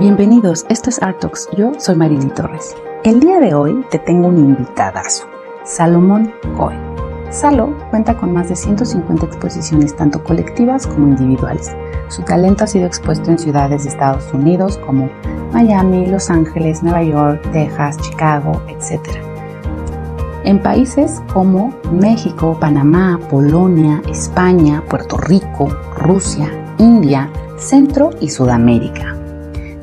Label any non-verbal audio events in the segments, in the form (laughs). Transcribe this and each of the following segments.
Bienvenidos, esto es Art Talks. Yo soy Marilyn Torres. El día de hoy te tengo un invitadazo, Salomón Cohen. Salo cuenta con más de 150 exposiciones tanto colectivas como individuales. Su talento ha sido expuesto en ciudades de Estados Unidos como Miami, Los Ángeles, Nueva York, Texas, Chicago, etc. En países como México, Panamá, Polonia, España, Puerto Rico, Rusia, India, Centro y Sudamérica.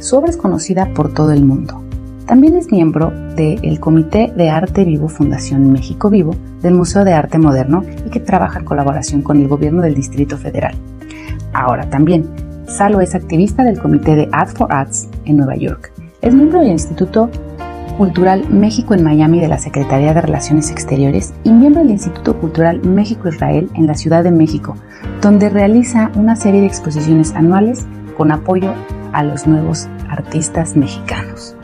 Su obra es conocida por todo el mundo. También es miembro del Comité de Arte Vivo Fundación México Vivo del Museo de Arte Moderno y que trabaja en colaboración con el gobierno del Distrito Federal. Ahora también, Salo es activista del Comité de Art for Arts en Nueva York. Es miembro del Instituto Cultural México en Miami de la Secretaría de Relaciones Exteriores y miembro del Instituto Cultural México-Israel en la Ciudad de México, donde realiza una serie de exposiciones anuales con apoyo a los nuevos artistas mexicanos.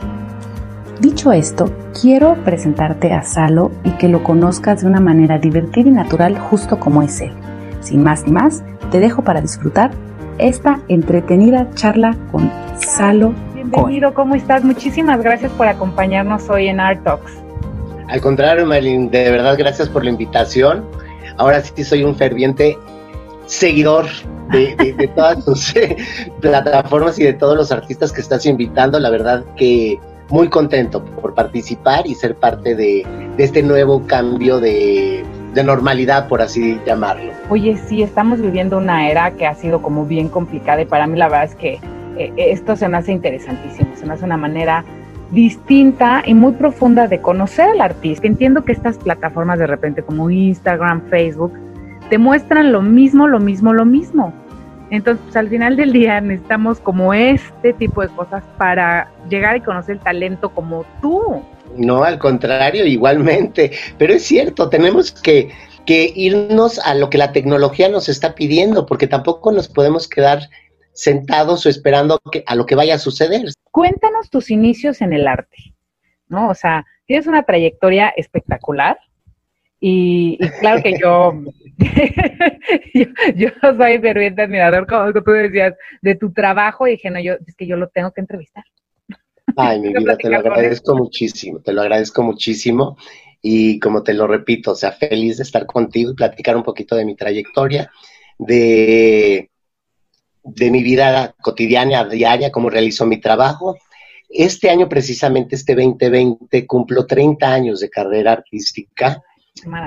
Dicho esto, quiero presentarte a Salo y que lo conozcas de una manera divertida y natural justo como es él. Sin más ni más, te dejo para disfrutar esta entretenida charla con Salo. Bienvenido, ¿cómo estás? Muchísimas gracias por acompañarnos hoy en Art Talks. Al contrario, Marilyn, de verdad gracias por la invitación. Ahora sí soy un ferviente seguidor de, todas tus plataformas y de todos los artistas que estás invitando. La verdad que muy contento por participar y ser parte de, este nuevo cambio de, normalidad, por así llamarlo. Oye, sí, estamos viviendo una era que ha sido como bien complicada y para mí la verdad es que eh, esto se me hace interesantísimo, se me hace una manera distinta y muy profunda de conocer al artista. Entiendo que estas plataformas de repente como Instagram, Facebook, te muestran lo mismo, lo mismo, lo mismo. Entonces, pues, al final del día necesitamos como este tipo de cosas para llegar y conocer el talento como tú. No, al contrario, igualmente. Pero es cierto, tenemos que, que irnos a lo que la tecnología nos está pidiendo, porque tampoco nos podemos quedar sentados o esperando que, a lo que vaya a suceder. Cuéntanos tus inicios en el arte, ¿no? O sea, tienes una trayectoria espectacular y, claro que yo, (laughs) yo, soy ferviente admirador, como tú decías, de tu trabajo y dije, no, yo, es que yo lo tengo que entrevistar. Ay, mi (laughs) vida, te lo agradezco muchísimo, te lo agradezco muchísimo. Y como te lo repito, o sea, feliz de estar contigo y platicar un poquito de mi trayectoria, de, de mi vida cotidiana, diaria, cómo realizo mi trabajo. Este año, precisamente, este 2020, cumplo 30 años de carrera artística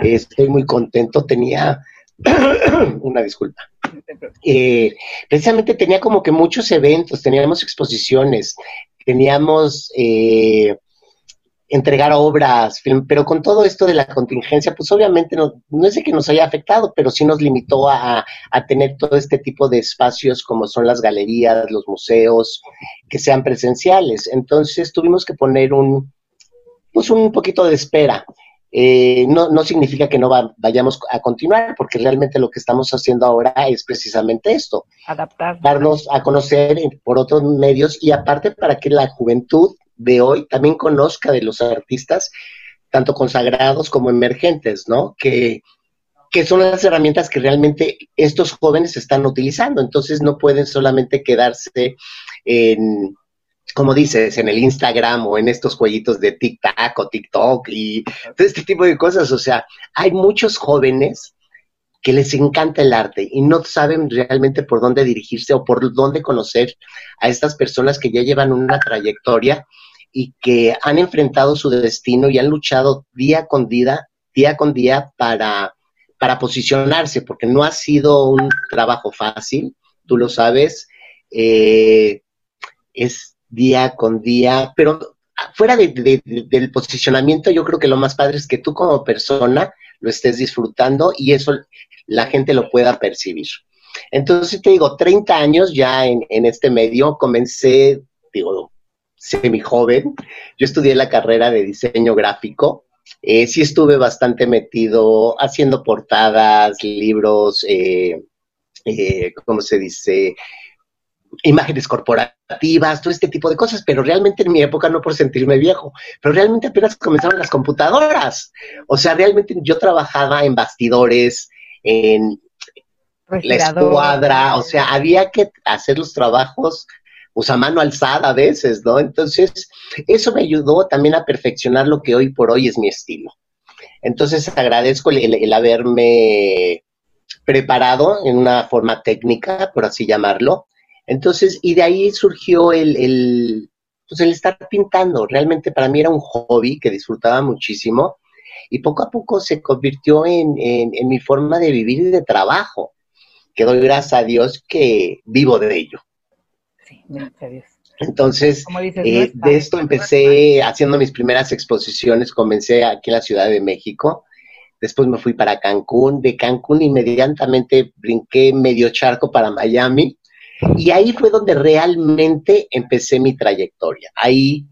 Estoy muy contento, tenía (clears throat) una disculpa. Eh, precisamente tenía como que muchos eventos, teníamos exposiciones, teníamos eh, entregar obras, pero con todo esto de la contingencia, pues obviamente no, no es de que nos haya afectado, pero sí nos limitó a, a, tener todo este tipo de espacios como son las galerías, los museos, que sean presenciales. Entonces tuvimos que poner un, pues un poquito de espera. Eh, no, no, significa que no vayamos a continuar, porque realmente lo que estamos haciendo ahora es precisamente esto. Adaptar. Darnos a conocer por otros medios y aparte para que la juventud de hoy también conozca de los artistas, tanto consagrados como emergentes, ¿no? Que, que son las herramientas que realmente estos jóvenes están utilizando. Entonces no pueden solamente quedarse en como dices, en el Instagram o en estos jueguitos de TikTok o TikTok y todo este tipo de cosas. O sea, hay muchos jóvenes que les encanta el arte y no saben realmente por dónde dirigirse o por dónde conocer a estas personas que ya llevan una trayectoria y que han enfrentado su destino y han luchado día con día, día con día para, para posicionarse, porque no ha sido un trabajo fácil, tú lo sabes. Eh, es día con día, pero fuera del posicionamiento, yo creo que lo más padre es que tú como persona lo estés disfrutando y eso la gente lo pueda percibir. Entonces te digo, 30 años ya en, este medio, comencé, digo, semi joven, yo estudié la carrera de diseño gráfico, eh, sí estuve bastante metido haciendo portadas, libros, eh, eh, ¿cómo se dice? Imágenes corporativas, todo este tipo de cosas, pero realmente en mi época no por sentirme viejo, pero realmente apenas comenzaron las computadoras. O sea, realmente yo trabajaba en bastidores, en la escuadra, o sea, había que hacer los trabajos pues a mano alzada a veces, ¿no? Entonces, eso me ayudó también a perfeccionar lo que hoy por hoy es mi estilo. Entonces, agradezco el, haberme preparado en una forma técnica, por así llamarlo. Entonces, y de ahí surgió el, el, pues el estar pintando. Realmente para mí era un hobby que disfrutaba muchísimo y poco a poco se convirtió en, en mi forma de vivir y de trabajo, que doy gracias a Dios que vivo de ello. Entonces, eh, de esto empecé haciendo mis primeras exposiciones, comencé aquí en la Ciudad de México, después me fui para Cancún, de Cancún inmediatamente brinqué medio charco para Miami, y ahí fue donde realmente empecé mi trayectoria. Ahí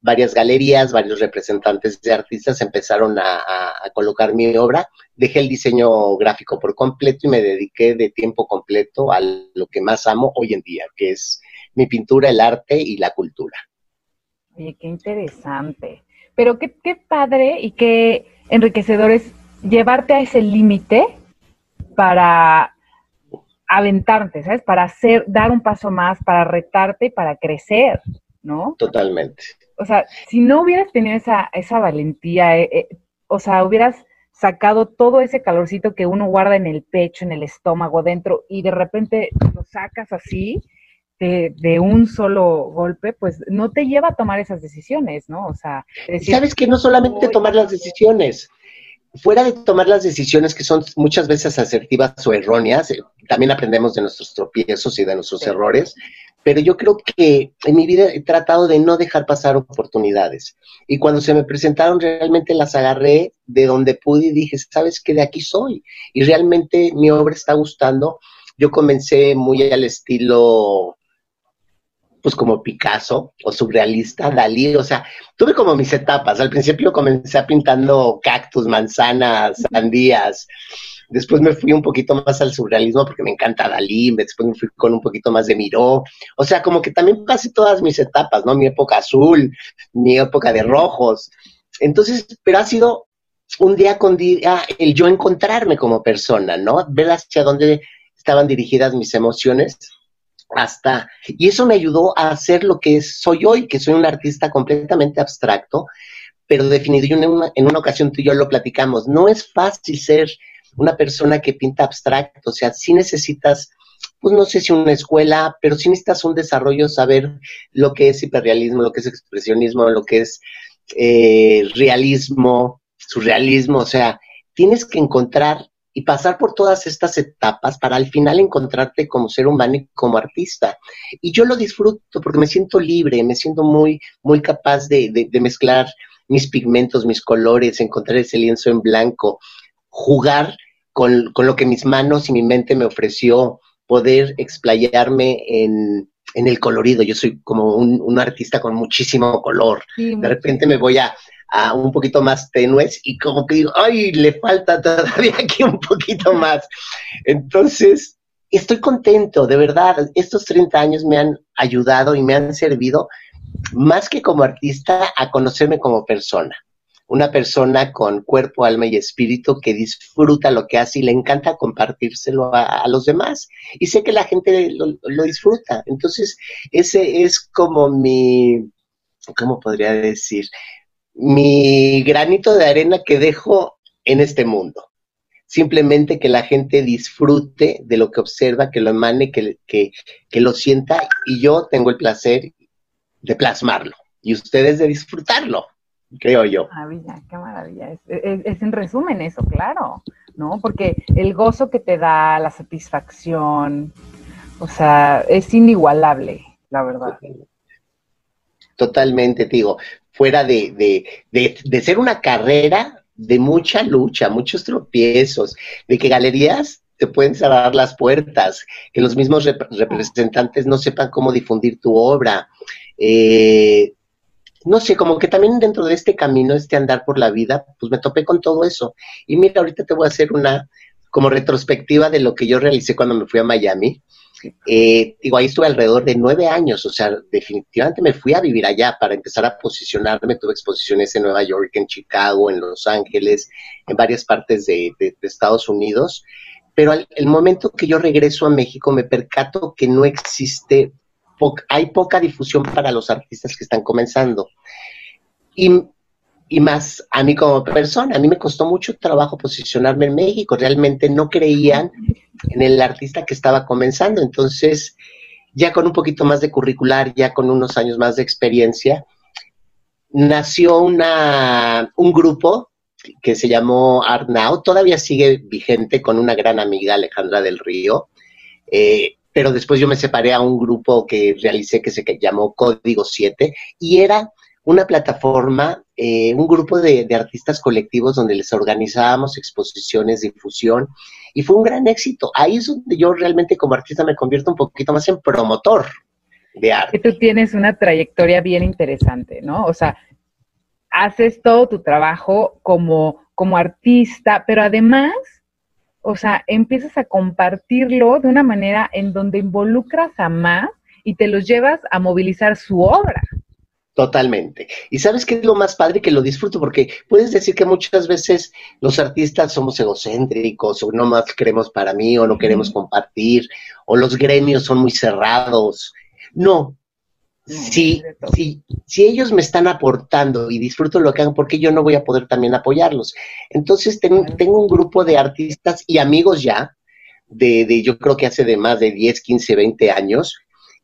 varias galerías, varios representantes de artistas empezaron a, colocar mi obra. Dejé el diseño gráfico por completo y me dediqué de tiempo completo a lo que más amo hoy en día, que es mi pintura, el arte y la cultura. Oye, qué interesante. Pero qué, qué padre y qué enriquecedor es llevarte a ese límite para aventarte, ¿sabes? Para hacer, dar un paso más, para retarte y para crecer, ¿no? Totalmente. O sea, si no hubieras tenido esa, esa valentía, eh, eh, o sea, hubieras sacado todo ese calorcito que uno guarda en el pecho, en el estómago, dentro, y de repente lo sacas así, de, un solo golpe, pues no te lleva a tomar esas decisiones, ¿no? O sea, sabes que no solamente tomar las decisiones, fuera de tomar las decisiones que son muchas veces asertivas o erróneas, eh, también aprendemos de nuestros tropiezos y de nuestros errores, pero yo creo que en mi vida he tratado de no dejar pasar oportunidades. Y cuando se me presentaron, realmente las agarré de donde pude y dije, ¿sabes qué? De aquí soy. Y realmente mi obra está gustando. Yo comencé muy al estilo pues como Picasso o surrealista, Dalí, o sea, tuve como mis etapas. Al principio comencé pintando cactus, manzanas, sandías. Después me fui un poquito más al surrealismo porque me encanta Dalí, después me fui con un poquito más de Miró. O sea, como que también pasé todas mis etapas, ¿no? Mi época azul, mi época de rojos. Entonces, pero ha sido un día con día el yo encontrarme como persona, ¿no? Ver hacia dónde estaban dirigidas mis emociones hasta, y eso me ayudó a hacer lo que soy hoy, que soy un artista completamente abstracto, pero definido, en una, en una ocasión tú y yo lo platicamos, no es fácil ser una persona que pinta abstracto, o sea, sí necesitas, pues no sé si una escuela, pero sí necesitas un desarrollo, saber lo que es hiperrealismo, lo que es expresionismo, lo que es eh, realismo, surrealismo, o sea, tienes que encontrar y pasar por todas estas etapas para al final encontrarte como ser humano y como artista. Y yo lo disfruto porque me siento libre, me siento muy, muy capaz de, de, mezclar mis pigmentos, mis colores, encontrar ese lienzo en blanco, jugar con, con, lo que mis manos y mi mente me ofreció, poder explayarme en, en el colorido. Yo soy como un, un artista con muchísimo color. de repente me voy a, a un poquito más tenues y como que digo, ay, le falta todavía (laughs) aquí un poquito más. Entonces, estoy contento, de verdad, estos 30 años me han ayudado y me han servido más que como artista a conocerme como persona. Una persona con cuerpo, alma y espíritu que disfruta lo que hace y le encanta compartírselo a, los demás. Y sé que la gente lo, lo disfruta. Entonces, ese es como mi, ¿cómo podría decir? Mi granito de arena que dejo en este mundo. Simplemente que la gente disfrute de lo que observa, que lo emane, que, que, lo sienta y yo tengo el placer de plasmarlo y ustedes de disfrutarlo, creo yo. Maravilla, qué maravilla. Es, es, en resumen eso, claro, ¿no? Porque el gozo que te da, la satisfacción, o sea, es inigualable, la verdad. Totalmente, te digo fuera de, ser una carrera de mucha lucha, muchos tropiezos, de que galerías te pueden cerrar las puertas, que los mismos representantes no sepan cómo difundir tu obra. Eh, no sé, como que también dentro de este camino, este andar por la vida, pues me topé con todo eso. Y mira, ahorita te voy a hacer una como retrospectiva de lo que yo realicé cuando me fui a Miami. Eh, digo, ahí estuve alrededor de nueve años, o sea, definitivamente me fui a vivir allá para empezar a posicionarme. Tuve exposiciones en Nueva York, en Chicago, en Los Ángeles, en varias partes de, Estados Unidos. Pero al, el momento que yo regreso a México me percato que no existe hay poca difusión para los artistas que están comenzando. Y, y más a mí como persona, a mí me costó mucho trabajo posicionarme en México, realmente no creían en el artista que estaba comenzando, entonces ya con un poquito más de curricular, ya con unos años más de experiencia, nació una, un grupo que se llamó Art Now, todavía sigue vigente con una gran amiga, Alejandra del Río, eh, pero después yo me separé a un grupo que realicé que se llamó Código 7 y era una plataforma, eh, un grupo de, artistas colectivos donde les organizábamos exposiciones, difusión y fue un gran éxito. Ahí es donde yo realmente como artista me convierto un poquito más en promotor de arte. tú tienes una trayectoria bien interesante, ¿no? O sea, haces todo tu trabajo como, como artista, pero además, o sea, empiezas a compartirlo de una manera en donde involucras a más y te los llevas a movilizar su obra. Totalmente. Y sabes qué es lo más padre que lo disfruto, porque puedes decir que muchas veces los artistas somos egocéntricos, o no más queremos para mí, o no queremos compartir, o los gremios son muy cerrados. No, si, si, si, ellos me están aportando y disfruto lo que hagan, ¿por qué yo no voy a poder también apoyarlos? Entonces, tengo un grupo de artistas y amigos ya, de, de, yo creo que hace de más de 10, 15, 20 años,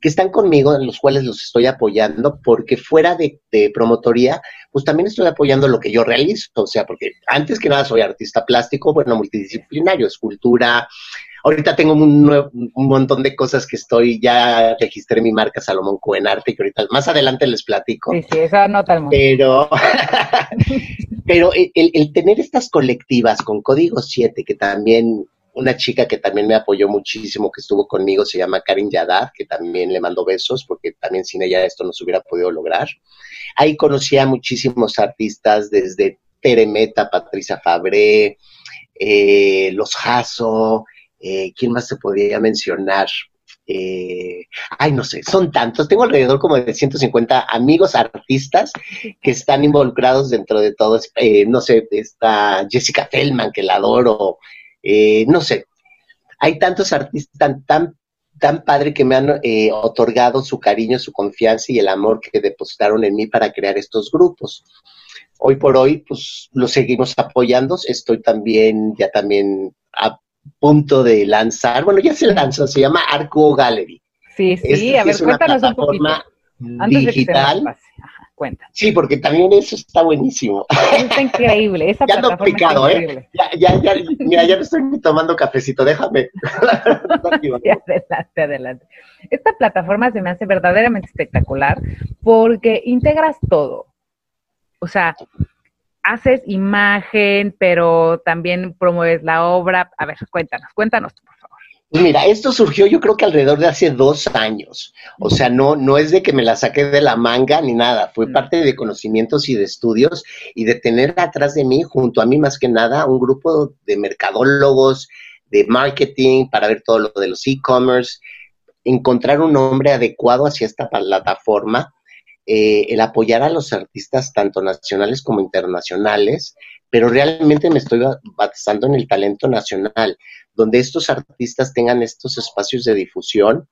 que están conmigo, en los cuales los estoy apoyando, porque fuera de, de, promotoría, pues también estoy apoyando lo que yo realizo, o sea, porque antes que nada soy artista plástico, bueno, multidisciplinario, escultura, Ahorita tengo un, un, montón de cosas que estoy, ya registré mi marca Salomón Cuenarte, que ahorita más adelante les platico. Sí, sí, esa nota al Pero, (laughs) pero el, el, tener estas colectivas con Código 7, que también una chica que también me apoyó muchísimo, que estuvo conmigo, se llama Karin Yadad, que también le mando besos, porque también sin ella esto no se hubiera podido lograr. Ahí conocí a muchísimos artistas, desde Teremeta, Patricia Fabré, eh, Los Jasso, eh, ¿Quién más se podría mencionar? Eh, ay, no sé, son tantos. Tengo alrededor como de 150 amigos artistas que están involucrados dentro de todo. Eh, no sé, está Jessica Feldman, que la adoro. No sé, hay tantos artistas tan, tan, tan padre que me han otorgado su cariño, su confianza y el amor que depositaron en mí para crear estos grupos. Hoy por hoy, pues los seguimos apoyando. Estoy también, ya también punto de lanzar, bueno, ya se lanzó, se llama Arco Gallery. Sí, sí, a ver, cuéntanos un poquito. Antes digital. De que cuenta. Sí, porque también eso está buenísimo. Está increíble. Esa (laughs) ya ando picado, ¿eh? Ya, ya, ya, mira, ya me estoy tomando cafecito, déjame. (laughs) adelante, adelante. Esta plataforma se me hace verdaderamente espectacular porque integras todo. O sea, haces imagen, pero también promueves la obra. A ver, cuéntanos, cuéntanos, por. Mira, esto surgió yo creo que alrededor de hace dos años. O sea, no, no es de que me la saqué de la manga ni nada. Fue mm. parte de conocimientos y de estudios y de tener atrás de mí, junto a mí más que nada, un grupo de mercadólogos, de marketing, para ver todo lo de los e-commerce, encontrar un nombre adecuado hacia esta plataforma eh, el apoyar a los artistas tanto nacionales como internacionales, pero realmente me estoy basando en el talento nacional, donde estos artistas tengan estos espacios de difusión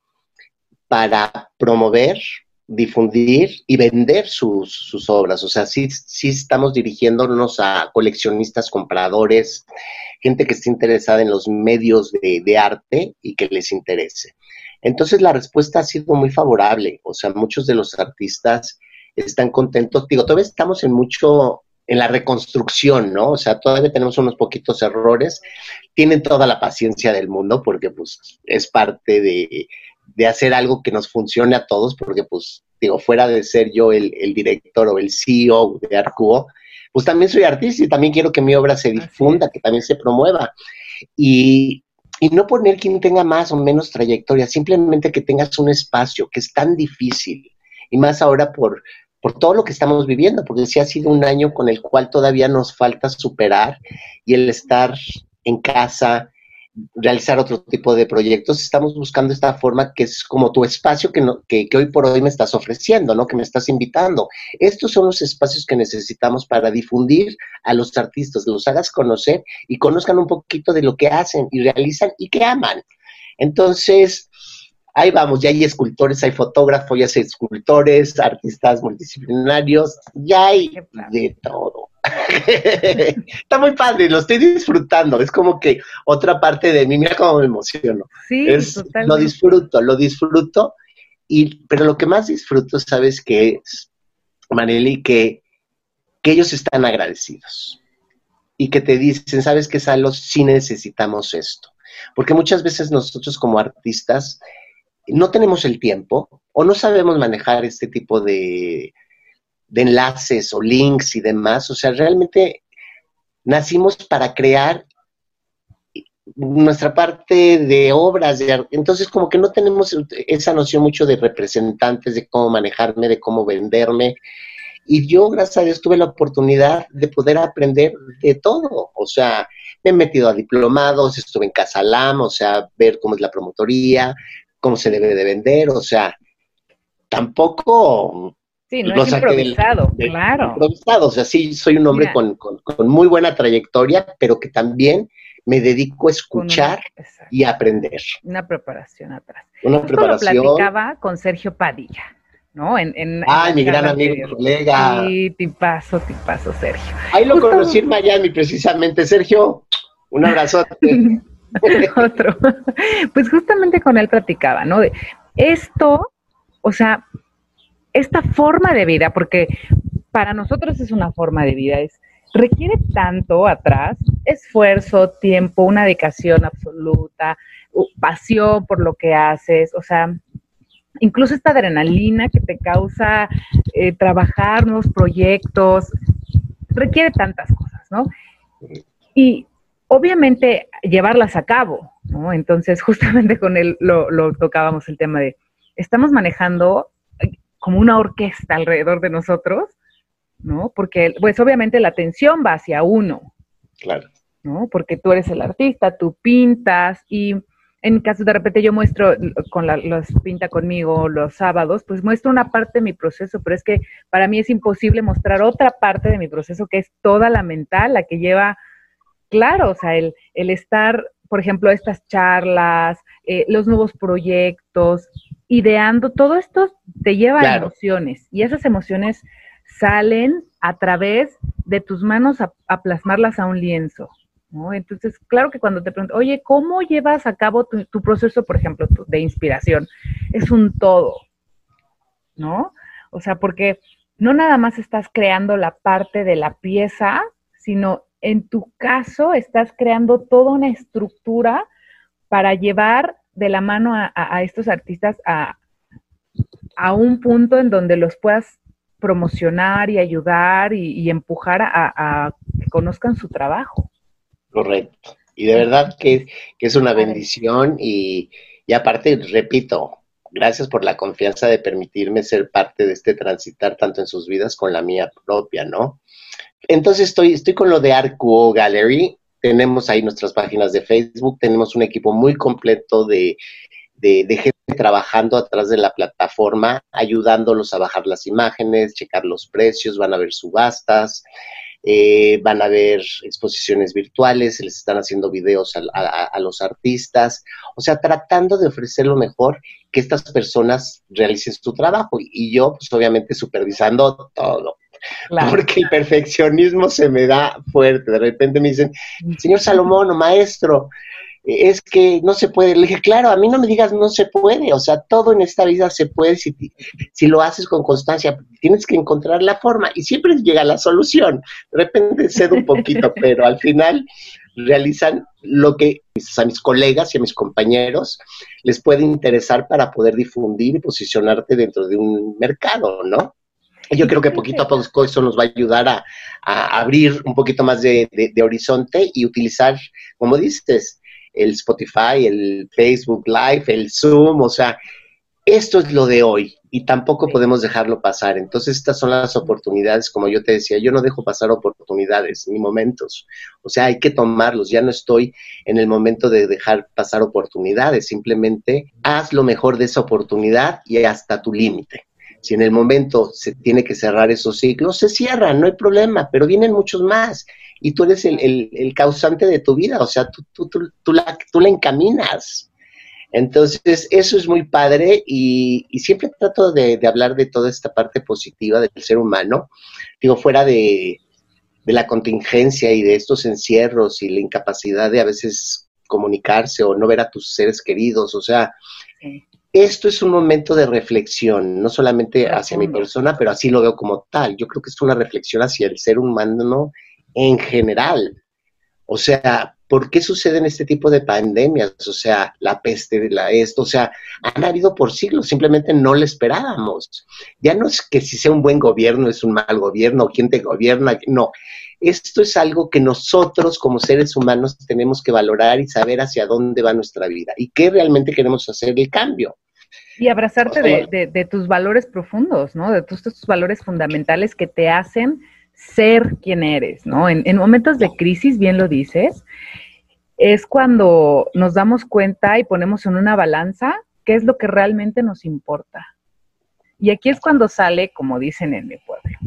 para promover, difundir y vender sus, obras. O sea, sí, sí estamos dirigiéndonos a coleccionistas, compradores, gente que esté interesada en los medios de, de arte y que les interese. Entonces la respuesta ha sido muy favorable, o sea, muchos de los artistas están contentos. Digo, todavía estamos en mucho, en la reconstrucción, ¿no? O sea, todavía tenemos unos poquitos errores. Tienen toda la paciencia del mundo porque pues es parte de, de hacer algo que nos funcione a todos, porque pues digo, fuera de ser yo el, el director o el CEO de Arcuo, pues también soy artista y también quiero que mi obra se difunda, que también se promueva. Y, y no poner quien tenga más o menos trayectoria, simplemente que tengas un espacio, que es tan difícil, y más ahora por, por todo lo que estamos viviendo, porque sí ha sido un año con el cual todavía nos falta superar y el estar en casa, realizar otro tipo de proyectos, estamos buscando esta forma que es como tu espacio que, no, que, hoy por hoy me estás ofreciendo, ¿no? Que me estás invitando. Estos son los espacios que necesitamos para difundir a los artistas, los hagas conocer y conozcan un poquito de lo que hacen y realizan y que aman. Entonces, ahí vamos, ya hay escultores, hay fotógrafos, ya hay escultores, artistas multidisciplinarios, ya hay de todo. (laughs) Está muy padre, lo estoy disfrutando. Es como que otra parte de mí, mira cómo me emociono. Sí, Lo disfruto, lo disfruto. Y, pero lo que más disfruto, ¿sabes qué es, Maneli? Que, que ellos están agradecidos y que te dicen, ¿sabes qué, Salos? Sí necesitamos esto. Porque muchas veces nosotros como artistas no tenemos el tiempo o no sabemos manejar este tipo de, de enlaces o links y demás. O sea, realmente nacimos para crear nuestra parte de obras, de entonces como que no tenemos esa noción mucho de representantes, de cómo manejarme, de cómo venderme. Y yo, gracias a Dios, tuve la oportunidad de poder aprender de todo. O sea, me he metido a diplomados, estuve en Casalam, o sea, ver cómo es la promotoría, cómo se debe de vender, o sea, tampoco Sí, no es improvisado, claro. Improvisado, o sea, sí, soy un hombre con, muy buena trayectoria, pero que también me dedico a escuchar y a aprender. Una preparación atrás. Una preparación. Lo platicaba con Sergio Padilla, ¿no? En, en Ay, mi gran amigo y colega. Sí, tipazo, tipazo, Sergio. Ahí lo conocí en Miami, precisamente. Sergio, un abrazo. (laughs) (laughs) (laughs) Otro. Pues justamente con él platicaba, ¿no? De esto, o sea, esta forma de vida, porque para nosotros es una forma de vida, es requiere tanto atrás, esfuerzo, tiempo, una dedicación absoluta, pasión por lo que haces, o sea, incluso esta adrenalina que te causa eh, trabajar nuevos proyectos, requiere tantas cosas, ¿no? Y obviamente llevarlas a cabo, ¿no? Entonces, (laughs) justamente con él lo, lo tocábamos el tema de, estamos manejando como una orquesta alrededor de nosotros, ¿no? Porque, pues obviamente la atención va hacia uno. Claro. ¿No? Porque tú eres el artista, tú pintas y en caso de repente yo muestro con la, los pinta conmigo los sábados, pues muestro una parte de mi proceso, pero es que para mí es imposible mostrar otra parte de mi proceso que es toda la mental, la que lleva, claro, o sea, el, el estar, por ejemplo, estas charlas, eh, los nuevos proyectos, ideando, todo esto te lleva a emociones y esas emociones salen a través de tus manos a, plasmarlas a un lienzo. ¿no? Entonces, claro que cuando te pregunto, oye, ¿cómo llevas a cabo tu, proceso, por ejemplo, de inspiración? Es un todo, ¿no? O sea, porque no nada más estás creando la parte de la pieza, sino en tu caso estás creando toda una estructura para llevar de la mano a, estos artistas a, a, un punto en donde los puedas promocionar y ayudar y, empujar a, que conozcan su trabajo. Correcto. Y de verdad que, es una bendición y, y aparte, repito, gracias por la confianza de permitirme ser parte de este transitar tanto en sus vidas con la mía propia, ¿no? Entonces estoy, estoy con lo de Arcuo Gallery. Tenemos ahí nuestras páginas de Facebook, tenemos un equipo muy completo de, gente trabajando atrás de la plataforma, ayudándolos a bajar las imágenes, checar los precios, van a ver subastas, eh, van a ver exposiciones virtuales, se les están haciendo videos a, a, los artistas, o sea, tratando de ofrecer lo mejor que estas personas realicen su trabajo. Y yo, pues obviamente, supervisando todo. Porque el perfeccionismo se me da fuerte. De repente me dicen, señor Salomón o maestro, es que no se puede. Le dije, claro, a mí no me digas no se puede, o sea, todo en esta vida se puede si, si lo haces con constancia, tienes que encontrar la forma y siempre llega la solución. De repente cedo un poquito, (laughs) pero al final realizan lo que a mis colegas y a mis compañeros les puede interesar para poder difundir y posicionarte dentro de un mercado, ¿no? Yo creo que poquito a poco eso nos va a ayudar a, abrir un poquito más de, horizonte y utilizar, como dices, el Spotify, el Facebook Live, el Zoom, o sea, esto es lo de hoy y tampoco podemos dejarlo pasar. Entonces, estas son las oportunidades, como yo te decía, yo no dejo pasar oportunidades ni momentos. O sea, hay que tomarlos. Ya no estoy en el momento de dejar pasar oportunidades. Simplemente haz lo mejor de esa oportunidad y hasta tu límite. Si en el momento se tiene que cerrar esos ciclos, se cierran, no hay problema, pero vienen muchos más. Y tú eres el, causante de tu vida, o sea, tú, tú, tú, la, tú la encaminas. Entonces, eso es muy padre y, siempre trato de, hablar de toda esta parte positiva del ser humano, digo, fuera de, la contingencia y de estos encierros y la incapacidad de a veces comunicarse o no ver a tus seres queridos, o sea, esto es un momento de reflexión, no solamente hacia mi persona, pero así lo veo como tal. Yo creo que es una reflexión hacia el ser humano en general. O sea, ¿por qué suceden este tipo de pandemias? O sea, la peste, la esto, o sea, han habido por siglos, simplemente no lo esperábamos. Ya no es que si sea un buen gobierno es un mal gobierno, quién te gobierna, no. Esto es algo que nosotros como seres humanos tenemos que valorar y saber hacia dónde va nuestra vida y qué realmente queremos hacer el cambio. Y abrazarte de, tus valores profundos, ¿no? De tus, tus valores fundamentales que te hacen ser quien eres, ¿no? En, en, momentos de crisis, bien lo dices, es cuando nos damos cuenta y ponemos en una balanza qué es lo que realmente nos importa. Y aquí es cuando sale, como dicen en mi pueblo,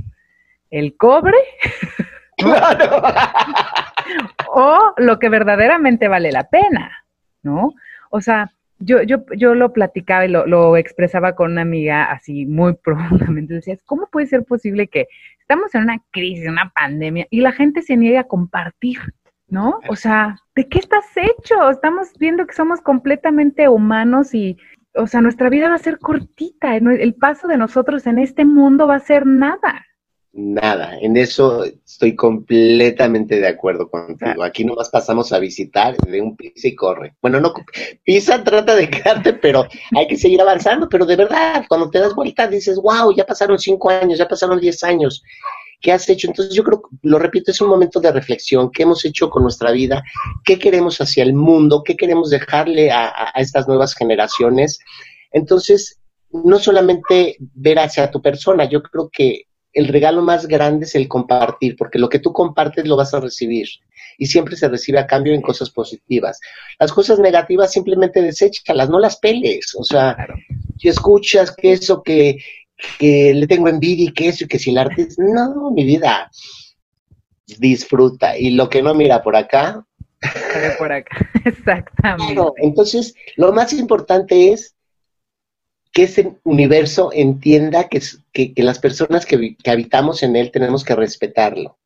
el cobre (laughs) (laughs) o lo que verdaderamente vale la pena, ¿no? O sea, yo, yo, yo lo platicaba y lo, expresaba con una amiga así muy (laughs) profundamente. Decía, ¿cómo puede ser posible que estamos en una crisis, una pandemia, y la gente se niega a compartir? ¿No? O sea, ¿de qué estás hecho? Estamos viendo que somos completamente humanos y, o sea, nuestra vida va a ser cortita. El paso de nosotros en este mundo va a ser nada. Nada, en eso estoy completamente de acuerdo contigo. Aquí nomás pasamos a visitar de un pisa y corre. Bueno, no, pisa trata de quedarte, pero hay que seguir avanzando. Pero de verdad, cuando te das vuelta dices, wow, ya pasaron cinco años, ya pasaron diez años. ¿Qué has hecho? Entonces yo creo, lo repito, es un momento de reflexión. ¿Qué hemos hecho con nuestra vida? ¿Qué queremos hacia el mundo? ¿Qué queremos dejarle a estas nuevas generaciones? Entonces, no solamente ver hacia tu persona, yo creo que el regalo más grande es el compartir, porque lo que tú compartes lo vas a recibir y siempre se recibe a cambio en cosas positivas. Las cosas negativas simplemente deséchalas, no las peles. O sea, si escuchas que eso, que, que le tengo envidia y que eso y que si el arte es, no, mi vida, disfruta. Y lo que no mira por acá. Por acá, (laughs) exactamente. entonces, lo más importante es que ese universo entienda que, que, las personas que, habitamos en él tenemos que respetarlo.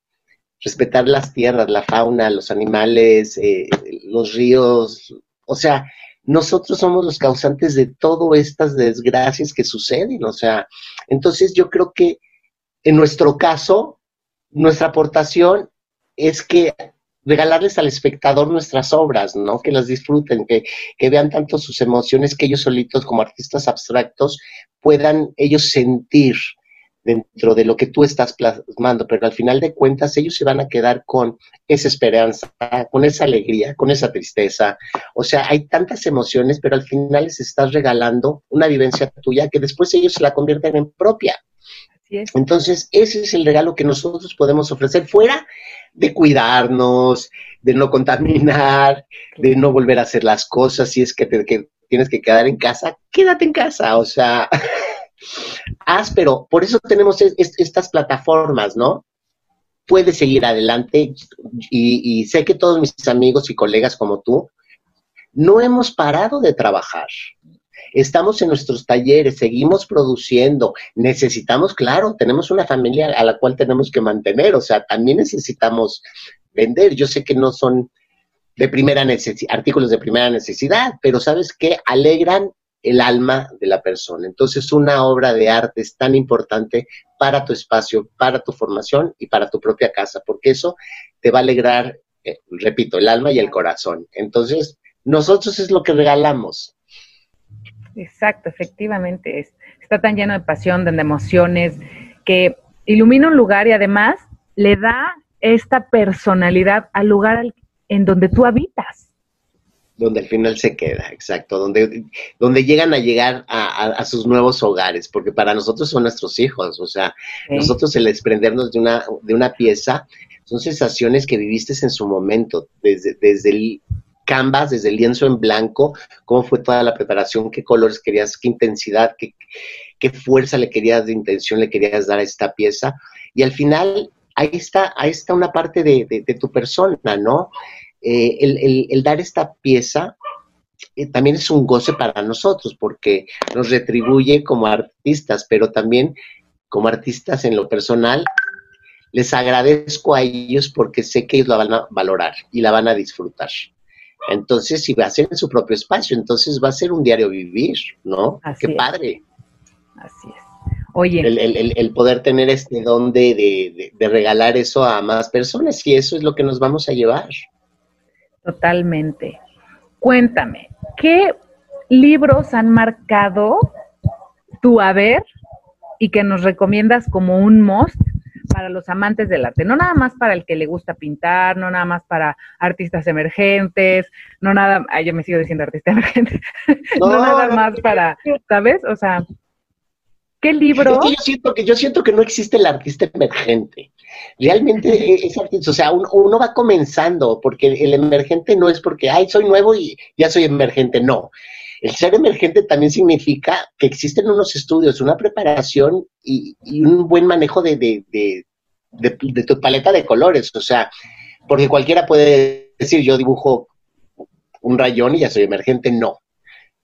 Respetar las tierras, la fauna, los animales, eh, los ríos. O sea, nosotros somos los causantes de todas estas desgracias que suceden. O sea, entonces yo creo que en nuestro caso, nuestra aportación es que regalarles al espectador nuestras obras, ¿no? Que las disfruten, que, que, vean tanto sus emociones que ellos solitos como artistas abstractos puedan ellos sentir dentro de lo que tú estás plasmando, pero al final de cuentas ellos se van a quedar con esa esperanza, con esa alegría, con esa tristeza. O sea, hay tantas emociones, pero al final les estás regalando una vivencia tuya que después ellos se la convierten en propia. Entonces, ese es el regalo que nosotros podemos ofrecer fuera de cuidarnos, de no contaminar, de no volver a hacer las cosas. Si es que, te, tienes que quedar en casa, quédate en casa. O sea, (laughs) haz, pero por eso tenemos estas plataformas, ¿no? Puedes seguir adelante y sé que todos mis amigos y colegas como tú no hemos parado de trabajar estamos en nuestros talleres, seguimos produciendo, necesitamos, claro, tenemos una familia a la cual tenemos que mantener, o sea, también necesitamos vender. Yo sé que no son de primera necesidad, artículos de primera necesidad, pero sabes que alegran el alma de la persona. Entonces, una obra de arte es tan importante para tu espacio, para tu formación y para tu propia casa, porque eso te va a alegrar, eh, repito, el alma y el corazón. Entonces, nosotros es lo que regalamos. Exacto, efectivamente. Es, está tan lleno de pasión, de emociones, que ilumina un lugar y además le da esta personalidad al lugar en donde tú habitas. Donde al final se queda, exacto, donde, donde llegan a llegar a, sus nuevos hogares, porque para nosotros son nuestros hijos, o sea, nosotros el desprendernos de una, de una pieza son sensaciones que viviste en su momento, desde, desde el canvas, desde el lienzo en blanco, cómo fue toda la preparación, qué colores querías, qué intensidad, qué, fuerza le querías, de intención le querías dar a esta pieza. Y al final, ahí está, ahí está una parte de, tu persona, ¿no? Eh, el, dar esta pieza eh, también es un goce para nosotros porque nos retribuye como artistas, pero también como artistas en lo personal, les agradezco a ellos porque sé que ellos la van a valorar y la van a disfrutar. Entonces, si va a ser en su propio espacio, entonces va a ser un diario vivir, ¿no? Qué padre. Así es. Oye. El, poder tener este don de, de, regalar eso a más personas y eso es lo que nos vamos a llevar. Totalmente. Cuéntame, ¿qué libros han marcado tu haber y que nos recomiendas como un must para los amantes del arte, no nada más para el que le gusta pintar, no nada más para artistas emergentes, no nada, ay, yo me sigo diciendo artista (laughs) emergente, no, nada más para, ¿sabes? O sea, ¿qué libro? Es que yo siento que yo siento que no existe el artista emergente. Realmente (laughs) es artista, o sea, uno, uno va comenzando, porque el emergente no es porque, ay, soy nuevo y ya soy emergente, no. El ser emergente también significa que existen unos estudios, una preparación y, un buen manejo de, de, tu paleta de colores. O sea, porque cualquiera puede decir, yo dibujo un rayón y ya soy emergente. No.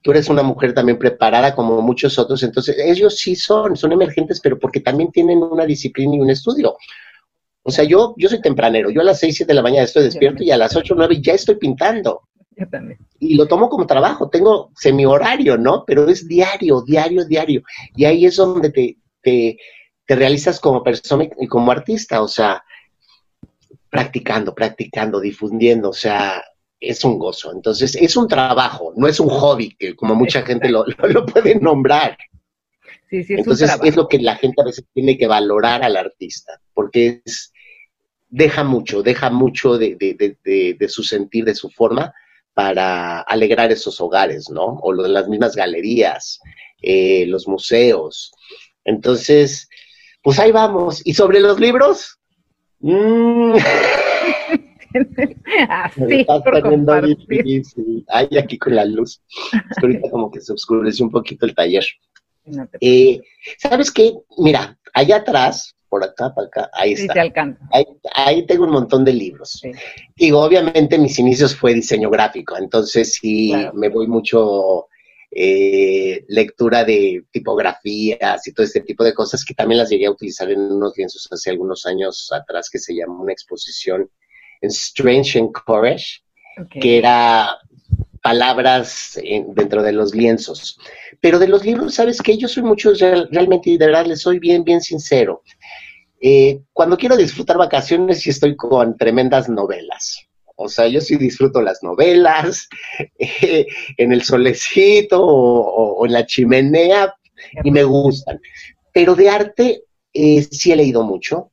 Tú eres una mujer también preparada como muchos otros. Entonces, ellos sí son, son emergentes, pero porque también tienen una disciplina y un estudio. O sea, yo, yo soy tempranero. Yo a las 6, 7 de la mañana estoy despierto y a las 8, 9 ya estoy pintando. Y lo tomo como trabajo, tengo semi horario, ¿no? Pero es diario, diario, diario. Y ahí es donde te, te, realizas como persona y como artista, o sea, practicando, practicando, difundiendo, o sea, es un gozo. Entonces, es un trabajo, no es un hobby, que como mucha gente lo, lo, puede nombrar. Sí, sí, es Entonces, es lo que la gente a veces tiene que valorar al artista, porque es, deja mucho, deja mucho de, de, de, de su sentir, de su forma, para alegrar esos hogares, ¿no? O lo de las mismas galerías, eh, los museos. Entonces, pues ahí vamos. ¿Y sobre los libros? Mm. (laughs) Así, está poniendo difícil. Ay, aquí con la luz. Es que ahorita como que se oscureció un poquito el taller. eh, ¿Sabes qué? Mira, allá atrás por acá, para acá, ahí está. Ahí, tengo un montón de libros. Y obviamente mis inicios fue diseño gráfico, entonces sí me voy mucho eh, lectura de tipografías y todo este tipo de cosas que también las llegué a utilizar en unos lienzos hace algunos años atrás que se llamó una exposición en Strange and Courage, que era palabras dentro de los lienzos. Pero de los libros, ¿sabes qué? Yo soy mucho, realmente, y de verdad, les soy bien, bien sincero. Eh, cuando quiero disfrutar vacaciones, sí estoy con tremendas novelas. O sea, yo sí disfruto las novelas, (laughs) eh, en el solecito o, en la chimenea, y me gustan. Pero de arte eh, sí he leído mucho.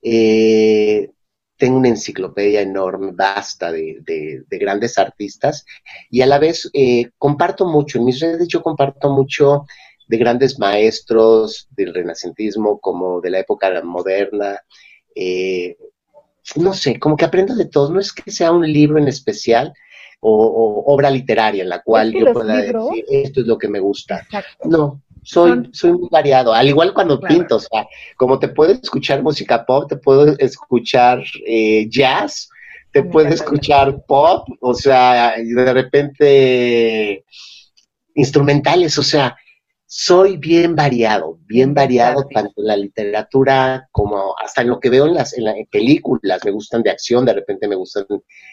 tengo una enciclopedia enorme, vasta de, grandes artistas, y a la vez comparto mucho, en mis redes yo comparto mucho de grandes maestros del renacentismo como de la época moderna. Eh, no sé, como que aprendo de todo. No es que sea un libro en especial o, obra literaria en la cual yo pueda decir esto es lo que me gusta. No, soy, soy muy variado. Al igual cuando pinto, o sea, como te puedo escuchar música pop, te puedo escuchar eh, jazz, te puedo escuchar pop, o sea, de repente instrumentales, o sea, soy bien variado, bien variado, tanto en la literatura como hasta en lo que veo en las, en películas, me gustan de acción, de repente me gustan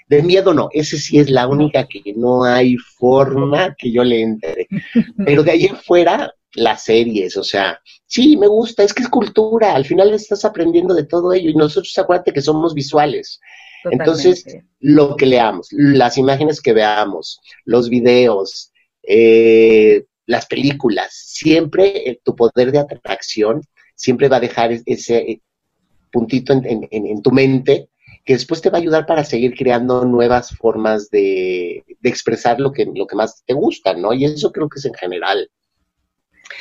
de miedo, no, ese sí es la única que no hay forma que yo le entre. (laughs) Pero de ahí en fuera, las series, o sea, sí, me gusta, es que es cultura, al final estás aprendiendo de todo ello y nosotros acuérdate que somos visuales. Entonces, lo que leamos, las imágenes que veamos, los videos, eh, las películas, siempre eh, tu poder de atracción siempre va a dejar ese eh, puntito en, tu mente que después te va a ayudar para seguir creando nuevas formas de, expresar lo que, lo que más te gusta, ¿no? Y eso creo que es en general.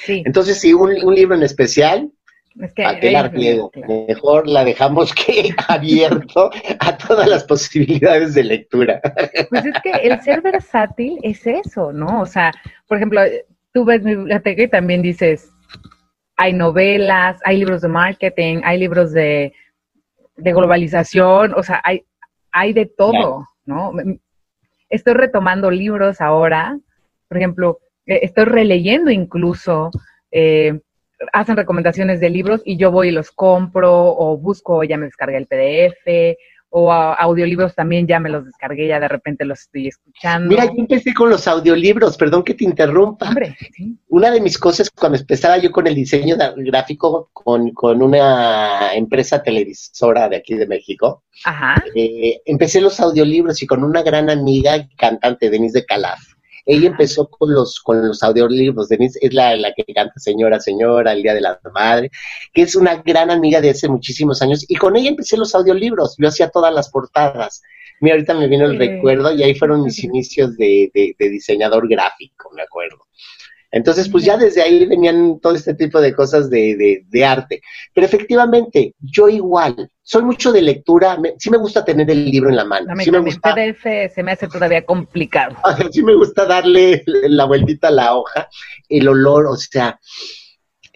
Sí. Entonces, sí, un, libro en especial, es que Mejor la dejamos que (laughs) abierto a todas las posibilidades de lectura. Pues es que el ser versátil es eso, ¿no? O sea, por ejemplo, tú ves mi biblioteca y también dices, hay novelas, hay libros de marketing, hay libros de, globalización, o sea, hay, hay de todo, ¿no? estoy retomando libros ahora, por ejemplo, eh, estoy releyendo incluso, eh, hacen recomendaciones de libros y yo voy y los compro o busco, ya me descargué el PDF o audiolibros también ya me los descargué, ya de repente los estoy escuchando. Mira, yo empecé con los audiolibros, perdón que te interrumpa. Hombre, Una de mis cosas cuando empezaba yo con el diseño gráfico con, con una empresa televisora de aquí de México, Ajá. Eh, empecé los audiolibros y con una gran amiga cantante, Denise de Calaf. Ella empezó con los, con los audiolibros. Denise es la, la, que canta Señora, Señora, El Día de la Madre, que es una gran amiga de hace muchísimos años. Y con ella empecé los audiolibros. Yo hacía todas las portadas. Mira, ahorita me viene el recuerdo y ahí fueron mis inicios de, de, de diseñador gráfico, me acuerdo. Entonces, pues ya desde ahí venían todo este tipo de cosas de, de, arte. Pero efectivamente, yo igual, soy mucho de lectura, sí me gusta tener el libro en la mano. sí me gusta, PDF se me hace todavía complicado. (laughs) Sí me gusta darle la vueltita a la hoja, el olor, o sea...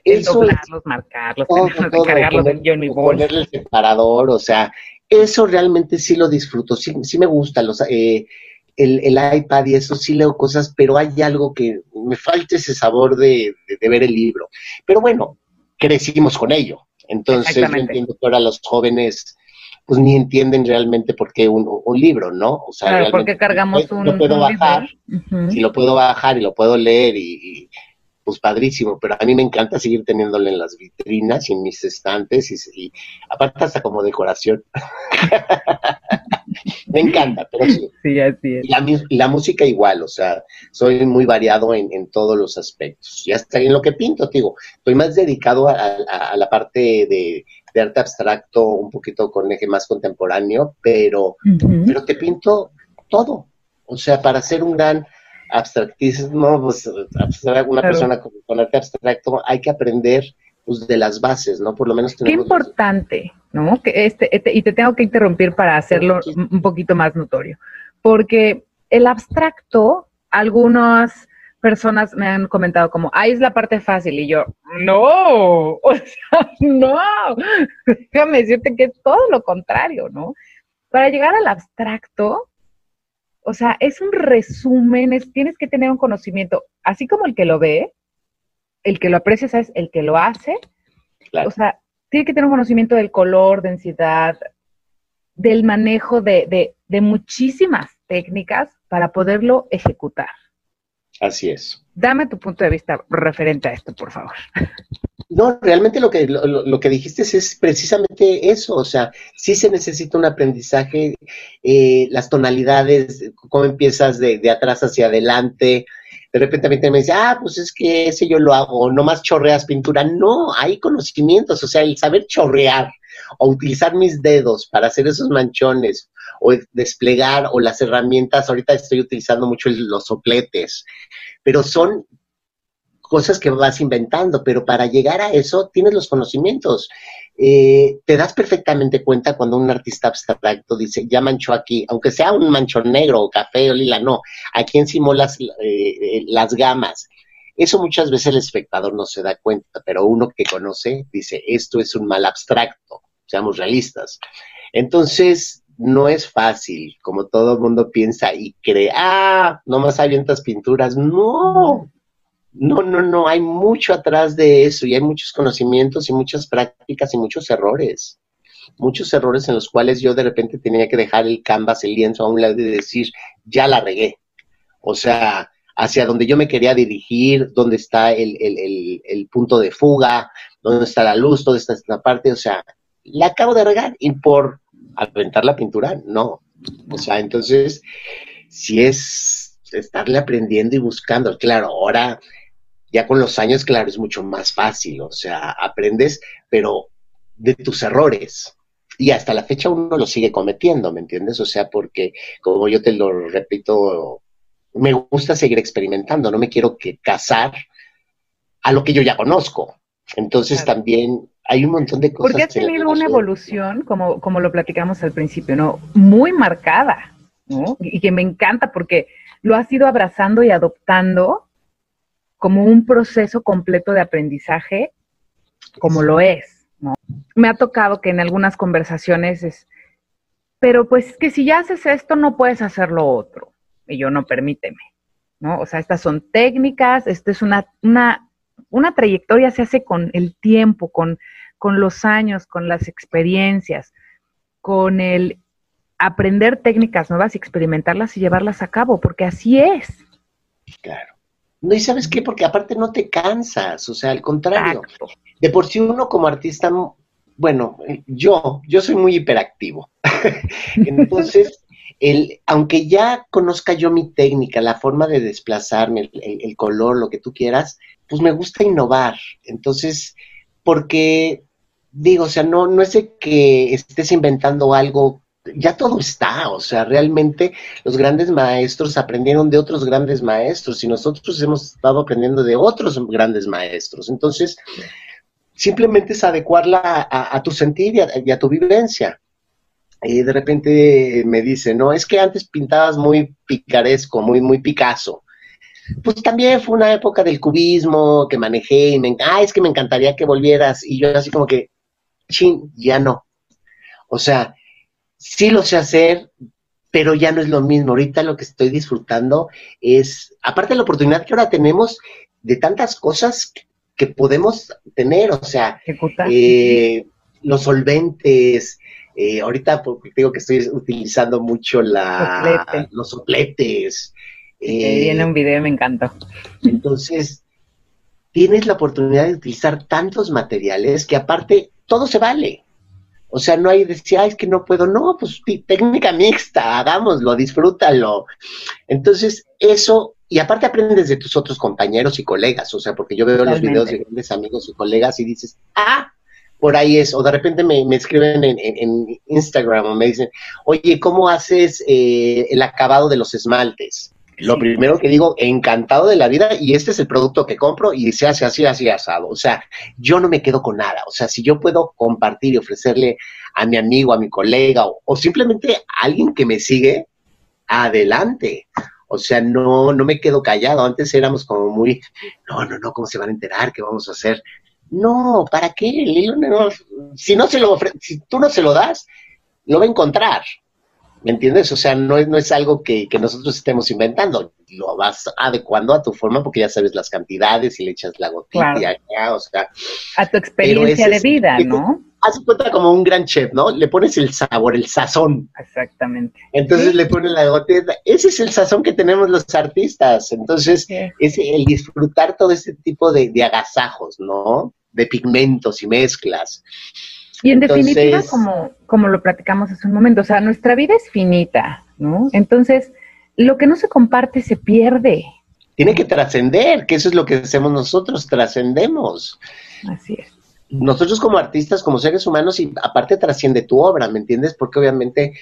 eso, doblarlos, marcarlos, todo, (laughs) todo, cargarlos poner, yo en mi bolsa. Ponerle el separador, o sea, eso realmente sí lo disfruto, sí, sí me gusta, los... Eh, el, el, iPad y eso sí leo cosas, pero hay algo que me falta ese sabor de, de, ver el libro. Pero bueno, crecimos con ello. Entonces yo entiendo que ahora los jóvenes pues ni entienden realmente por qué un, un libro, ¿no? O sea, claro, porque cargamos un lo puedo un bajar, uh -huh. si lo puedo bajar y lo puedo leer y, y, pues padrísimo, pero a mí me encanta seguir teniéndolo en las vitrinas y en mis estantes y, y aparte hasta como decoración. (laughs) me encanta, pero sí. Sí, así es. Y la, y la música igual, o sea, soy muy variado en, en, todos los aspectos. Y hasta en lo que pinto, digo, estoy más dedicado a, a, a la parte de, de, arte abstracto, un poquito con eje más contemporáneo, pero, uh -huh. pero te pinto todo. O sea, para ser un gran abstractismo, pues, ser una claro. persona con, con, arte abstracto, hay que aprender pues, de las bases, ¿no? Por lo menos Qué importante, ¿no? Que este, este, y te tengo que interrumpir para hacerlo un poquito más notorio, porque el abstracto, algunas personas me han comentado como, ahí es la parte fácil, y yo, no, (laughs) o sea, no, déjame decirte que es todo lo contrario, ¿no? Para llegar al abstracto, o sea, es un resumen, es, tienes que tener un conocimiento, así como el que lo ve, el que lo aprecia es el que lo hace. Claro. O sea, tiene que tener un conocimiento del color, densidad, del manejo de, de, de, muchísimas técnicas para poderlo ejecutar. Así es. Dame tu punto de vista referente a esto, por favor. No, realmente lo que, lo, lo, que dijiste es precisamente eso, o sea, sí se necesita un aprendizaje, eh, las tonalidades, cómo empiezas de, de, atrás hacia adelante, de repente a mí me dice, ah, pues es que ese yo lo hago, no más chorreas pintura, no, hay conocimientos, o sea, el saber chorrear o utilizar mis dedos para hacer esos manchones o desplegar o las herramientas, ahorita estoy utilizando mucho los sopletes, pero son cosas que vas inventando, pero para llegar a eso tienes los conocimientos. Eh, te das perfectamente cuenta cuando un artista abstracto dice, ya manchó aquí, aunque sea un manchón negro o café o lila, no, aquí encimó las, eh, las gamas. Eso muchas veces el espectador no se da cuenta, pero uno que conoce dice, esto es un mal abstracto, seamos realistas. Entonces, no es fácil, como todo el mundo piensa y cree, ah, nomás avientas pinturas. No, no, no, no, hay mucho atrás de eso y hay muchos conocimientos y muchas prácticas y muchos errores. Muchos errores en los cuales yo de repente tenía que dejar el canvas, el lienzo a un lado y decir, ya la regué. O sea, hacia donde yo me quería dirigir, dónde está el, el, el, punto de fuga, dónde está la luz, toda esta, esta parte, o sea, la acabo de regar y por aventar la pintura, no. O sea, entonces, si es estarle aprendiendo y buscando, claro, ahora ya con los años, claro, es mucho más fácil, o sea, aprendes, pero de tus errores. Y hasta la fecha uno lo sigue cometiendo, ¿me entiendes? O sea, porque, como yo te lo repito, me gusta seguir experimentando, no me quiero que casar a lo que yo ya conozco. Entonces claro. también hay un montón de cosas. Porque has tenido una evolución, como, como lo platicamos al principio, ¿no? Muy marcada, ¿no? Y que me encanta porque lo has ido abrazando y adoptando como un proceso completo de aprendizaje, como lo es, ¿no? Me ha tocado que en algunas conversaciones es, pero pues que si ya haces esto, no puedes hacer lo otro. Y yo no, permíteme, ¿no? O sea, estas son técnicas, esto es una, una, una trayectoria se hace con el tiempo, con, con los años, con las experiencias, con el aprender técnicas nuevas y experimentarlas y llevarlas a cabo, porque así es. Claro. No, y sabes qué, porque aparte no te cansas, o sea, al contrario. De por sí uno como artista, bueno, yo, yo soy muy hiperactivo. (laughs) Entonces, el, aunque ya conozca yo mi técnica, la forma de desplazarme, el, color, lo que tú quieras, pues me gusta innovar. Entonces, porque digo, o sea, no, no es de que estés inventando algo ya todo está, o sea, realmente los grandes maestros aprendieron de otros grandes maestros y nosotros hemos estado aprendiendo de otros grandes maestros. Entonces, simplemente es adecuarla a, tu sentir y a, tu vivencia. Y de repente me dice, no, es que antes pintabas muy picaresco, muy, muy Picasso. Pues también fue una época del cubismo que manejé y me, ah, es que me encantaría que volvieras. Y yo así como que, chin, ya no. O sea, sí lo sé hacer, pero ya no es lo mismo. Ahorita lo que estoy disfrutando es, aparte de la oportunidad que ahora tenemos de tantas cosas que podemos tener, o sea, eh, los solventes, eh, ahorita porque digo que estoy utilizando mucho la, los sopletes. Eh, viene un video, me encantó. Entonces, tienes la oportunidad de utilizar tantos materiales que aparte todo se vale. O sea, no hay decir, es que no puedo. No, pues técnica mixta, hagámoslo, disfrútalo. Entonces, eso, y aparte aprendes de tus otros compañeros y colegas, o sea, porque yo veo los videos de grandes amigos y colegas y dices, ah, por ahí es, o de repente me, escriben en, Instagram o me dicen, oye, ¿cómo haces eh, el acabado de los esmaltes? Lo primero que digo, encantado de la vida y este es el producto que compro y se hace así, así asado. O sea, yo no me quedo con nada. O sea, si yo puedo compartir y ofrecerle a mi amigo, a mi colega o, simplemente a alguien que me sigue, adelante. O sea, no, no me quedo callado. Antes éramos como muy, no, no, no, ¿cómo se van a enterar? ¿Qué vamos a hacer? No, ¿para qué? si no se lo si tú no se lo das, lo va a encontrar. ¿Me entiendes? O sea, no es, no es algo que, nosotros estemos inventando, lo vas adecuando a tu forma porque ya sabes las cantidades y le echas la gotita o sea. A tu experiencia de vida, ¿no? Haz cuenta como un gran chef, ¿no? Le pones el sabor, el sazón. Exactamente. Entonces le pones la gotita. Ese es el sazón que tenemos los artistas. Entonces, es el disfrutar todo este tipo de, de agasajos, ¿no? De pigmentos y mezclas. Y en definitiva, como, como lo platicamos hace un momento, o sea, nuestra vida es finita, ¿no? Entonces, lo que no se comparte se pierde. Tiene que trascender, que eso es lo que hacemos nosotros, trascendemos. Así es. Nosotros como artistas, como seres humanos, y aparte trasciende tu obra, ¿me entiendes? Porque obviamente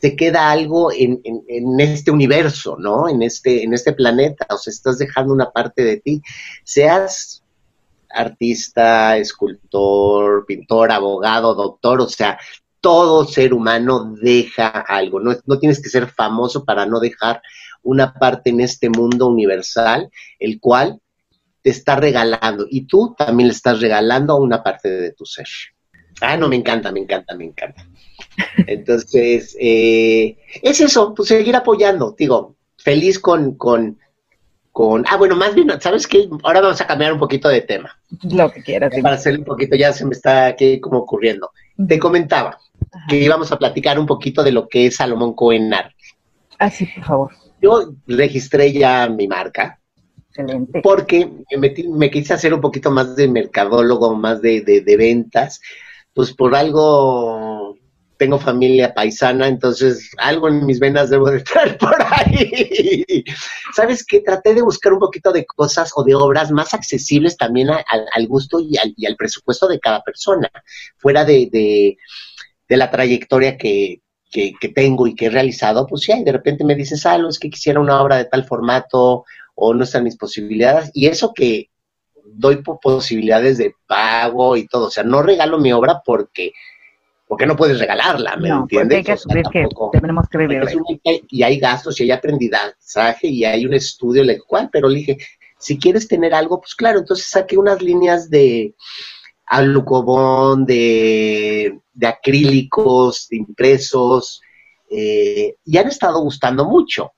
te queda algo en, en, en, este universo, ¿no? En este, en este planeta, o sea, estás dejando una parte de ti. Seas artista, escultor, pintor, abogado, doctor, o sea, todo ser humano deja algo. No, no, tienes que ser famoso para no dejar una parte en este mundo universal, el cual te está regalando. Y tú también le estás regalando una parte de tu ser. Ah, no, me encanta, me encanta, me encanta. Entonces, eh, es eso, pues seguir apoyando. Digo, feliz con, con, con, ah, bueno, más bien, ¿sabes qué? Ahora vamos a cambiar un poquito de tema. Lo que quieras. Para hacer un poquito, ya se me está aquí como ocurriendo. Te comentaba que íbamos a platicar un poquito de lo que es Salomón Cohen Art. Ah, sí, por favor. Yo registré ya mi marca. Excelente. Porque me, me quise hacer un poquito más de mercadólogo, más de, de, de ventas. Pues por algo tengo familia paisana, entonces algo en mis venas debo de estar (laughs) por ahí. ¿Sabes qué? Traté de buscar un poquito de cosas o de obras más accesibles también al gusto y al, presupuesto de cada persona, fuera de, la trayectoria que, tengo y que he realizado, pues sí, de repente me dices, algo, es que quisiera una obra de tal formato o no están mis posibilidades, y eso que doy posibilidades de pago y todo, o sea, no regalo mi obra porque porque no puedes regalarla, ¿me entiendes? Hay que asumir que tenemos que vivir. Y hay gastos y hay aprendizaje y hay un estudio, el cual, pero le dije, si quieres tener algo, pues claro, entonces saqué unas líneas de alucobón, de, de acrílicos, de impresos, eh, y han estado gustando mucho.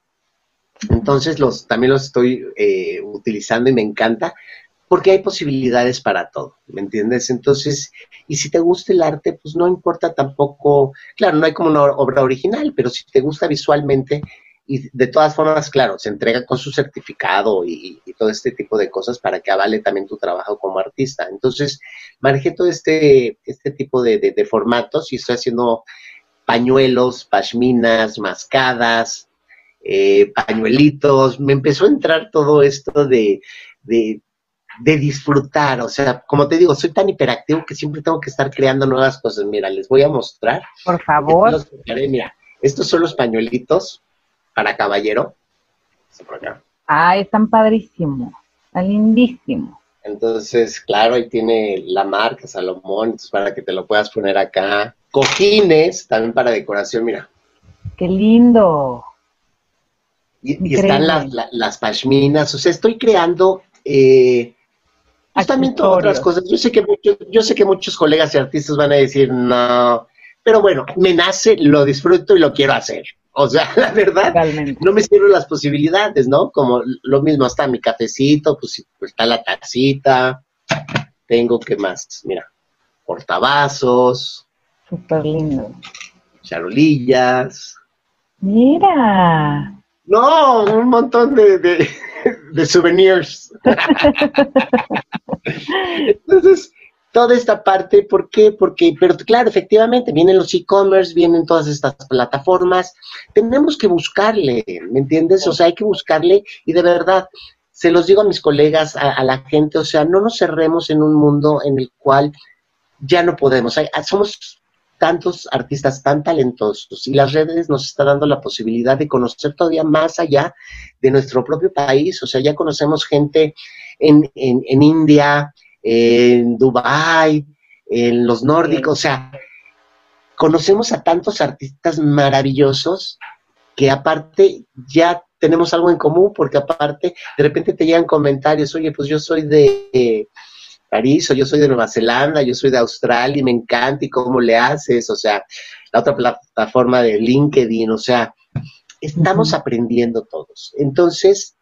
Entonces los, también los estoy eh, utilizando y me encanta porque hay posibilidades para todo, ¿me entiendes? Entonces, y si te gusta el arte, pues no importa tampoco, claro, no hay como una obra original, pero si te gusta visualmente, y de todas formas, claro, se entrega con su certificado y, todo este tipo de cosas para que avale también tu trabajo como artista. Entonces, manejé todo este, este tipo de, de formatos y estoy haciendo pañuelos, pashminas, mascadas, eh, pañuelitos, me empezó a entrar todo esto de, de, disfrutar, o sea, como te digo, soy tan hiperactivo que siempre tengo que estar creando nuevas cosas. Mira, les voy a mostrar. Por favor. mira, estos son los pañuelitos para caballero. Ah, están padrísimos, están lindísimos. Entonces, claro, ahí tiene la marca Salomón, para que te lo puedas poner acá. Cojines, también para decoración, mira. Qué lindo. Y, están las, las, pashminas, o sea, estoy creando eh, pues también todas otras cosas. Yo sé, que muchos, yo sé que muchos colegas y artistas van a decir, no, pero bueno, me nace, lo disfruto y lo quiero hacer. O sea, (laughs) la verdad, no me cierro las posibilidades, ¿no? Como lo mismo, está mi cafecito, pues, pues está la tacita, tengo que más, mira, portavasos. Súper lindo. Charolillas. Mira. No, un montón de, de, (laughs) souvenirs. (laughs) Entonces, toda esta parte, ¿por qué? Porque, pero claro, efectivamente, vienen los e-commerce, vienen todas estas plataformas, tenemos que buscarle, ¿me entiendes? O sea, hay que buscarle y de verdad, se los digo a mis colegas, a, la gente, o sea, no nos cerremos en un mundo en el cual ya no podemos. Somos tantos artistas tan talentosos y las redes nos está dando la posibilidad de conocer todavía más allá de nuestro propio país. O sea, ya conocemos gente en, en, India, en Dubai, en los nórdicos, o sea, conocemos a tantos artistas maravillosos que aparte ya tenemos algo en común porque aparte de repente te llegan comentarios, oye, pues yo soy de... París, o yo soy de Nueva Zelanda, yo soy de Australia y me encanta y cómo le haces, o sea, la otra plataforma de LinkedIn, o sea, estamos aprendiendo todos. Entonces,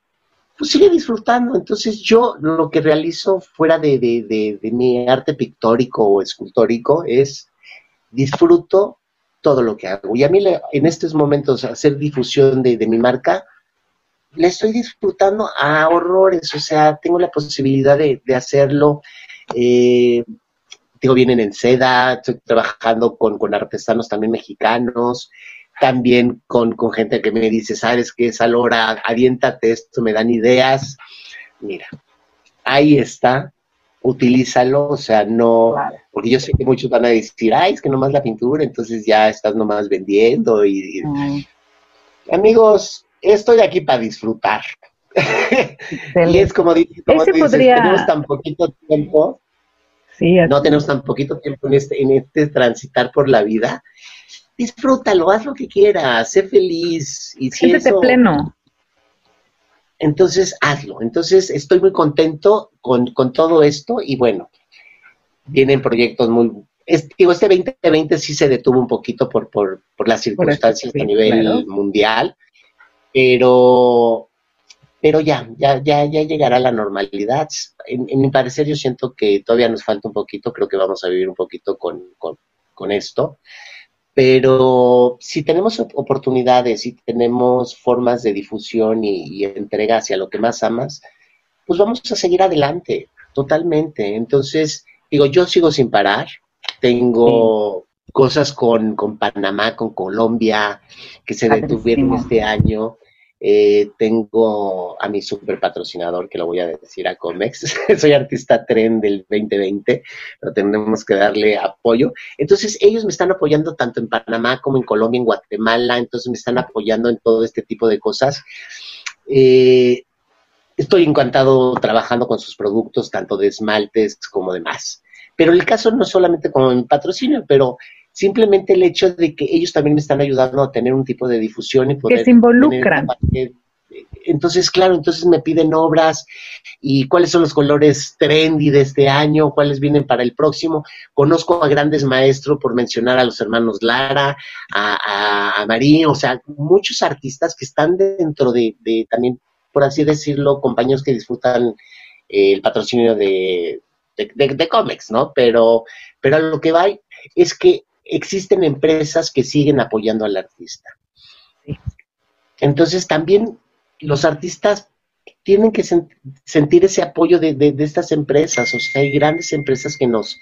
pues sigue disfrutando. Entonces yo lo que realizo fuera de, de, de, mi arte pictórico o escultórico es disfruto todo lo que hago. Y a mí en estos momentos hacer difusión de, mi marca, la estoy disfrutando a horrores, o sea, tengo la posibilidad de, hacerlo. Eh, digo, vienen en seda, estoy trabajando con, con artesanos también mexicanos, también con, con, gente que me dice, sabes que esa Lora, aviéntate esto, me dan ideas. Mira, ahí está, utilízalo, o sea, no, porque yo sé que muchos van a decir, ay, es que nomás la pintura, entonces ya estás nomás vendiendo y... Amigos, estoy aquí para disfrutar. (laughs) y es como, dices, tenemos tan poquito tiempo, sí, no tenemos tan poquito tiempo en este, en este transitar por la vida. Disfrútalo, haz lo que quieras, sé feliz. Y si Siéntete pleno. Entonces, hazlo. Entonces, estoy muy contento con, con todo esto y bueno, vienen proyectos muy digo, este 2020 sí se detuvo un poquito por, por, por las circunstancias a nivel mundial, pero, pero ya, ya, ya, ya llegará la normalidad. En, mi parecer, yo siento que todavía nos falta un poquito, creo que vamos a vivir un poquito con, esto. Pero si tenemos oportunidades y tenemos formas de difusión y, entrega hacia lo que más amas, pues vamos a seguir adelante, totalmente. Entonces, digo, yo sigo sin parar, tengo cosas con, con Panamá, con Colombia, que se detuvieron este año. Eh, tengo a mi super patrocinador, que lo voy a decir a Comex. (laughs) Soy artista tren del 2020, pero tenemos que darle apoyo. Entonces, ellos me están apoyando tanto en Panamá como en Colombia, en Guatemala. Entonces, me están apoyando en todo este tipo de cosas. Eh, estoy encantado trabajando con sus productos, tanto de esmaltes como de más. Pero el caso no solamente con patrocinio, pero simplemente el hecho de que ellos también me están ayudando a tener un tipo de difusión y poder... Que se involucran. entonces, claro, entonces me piden obras y cuáles son los colores trendy de este año, cuáles vienen para el próximo. Conozco a grandes maestros, por mencionar a los hermanos Lara, a, a, Marí, o sea, muchos artistas que están dentro de, de también, por así decirlo, compañeros que disfrutan eh, el patrocinio de, de, cómics, ¿no? Pero, pero a lo que va es que existen empresas que siguen apoyando al artista. Entonces también los artistas tienen que sentir ese apoyo de, estas empresas, o sea, hay grandes empresas que nos,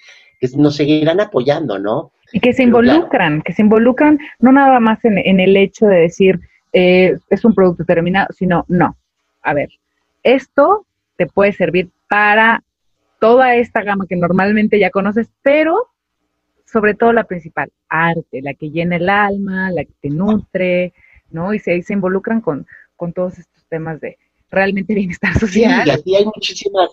nos seguirán apoyando, ¿no? Y que se involucran, que se involucran no nada más en, el hecho de decir, eh, es un producto terminado, sino, no, a ver, esto te puede servir para toda esta gama que normalmente ya conoces, pero sobre todo la principal, arte, la que llena el alma, la que te nutre, ¿no? Y se, se involucran con, con todos estos temas de realmente bienestar social. Sí, y aquí hay muchísimas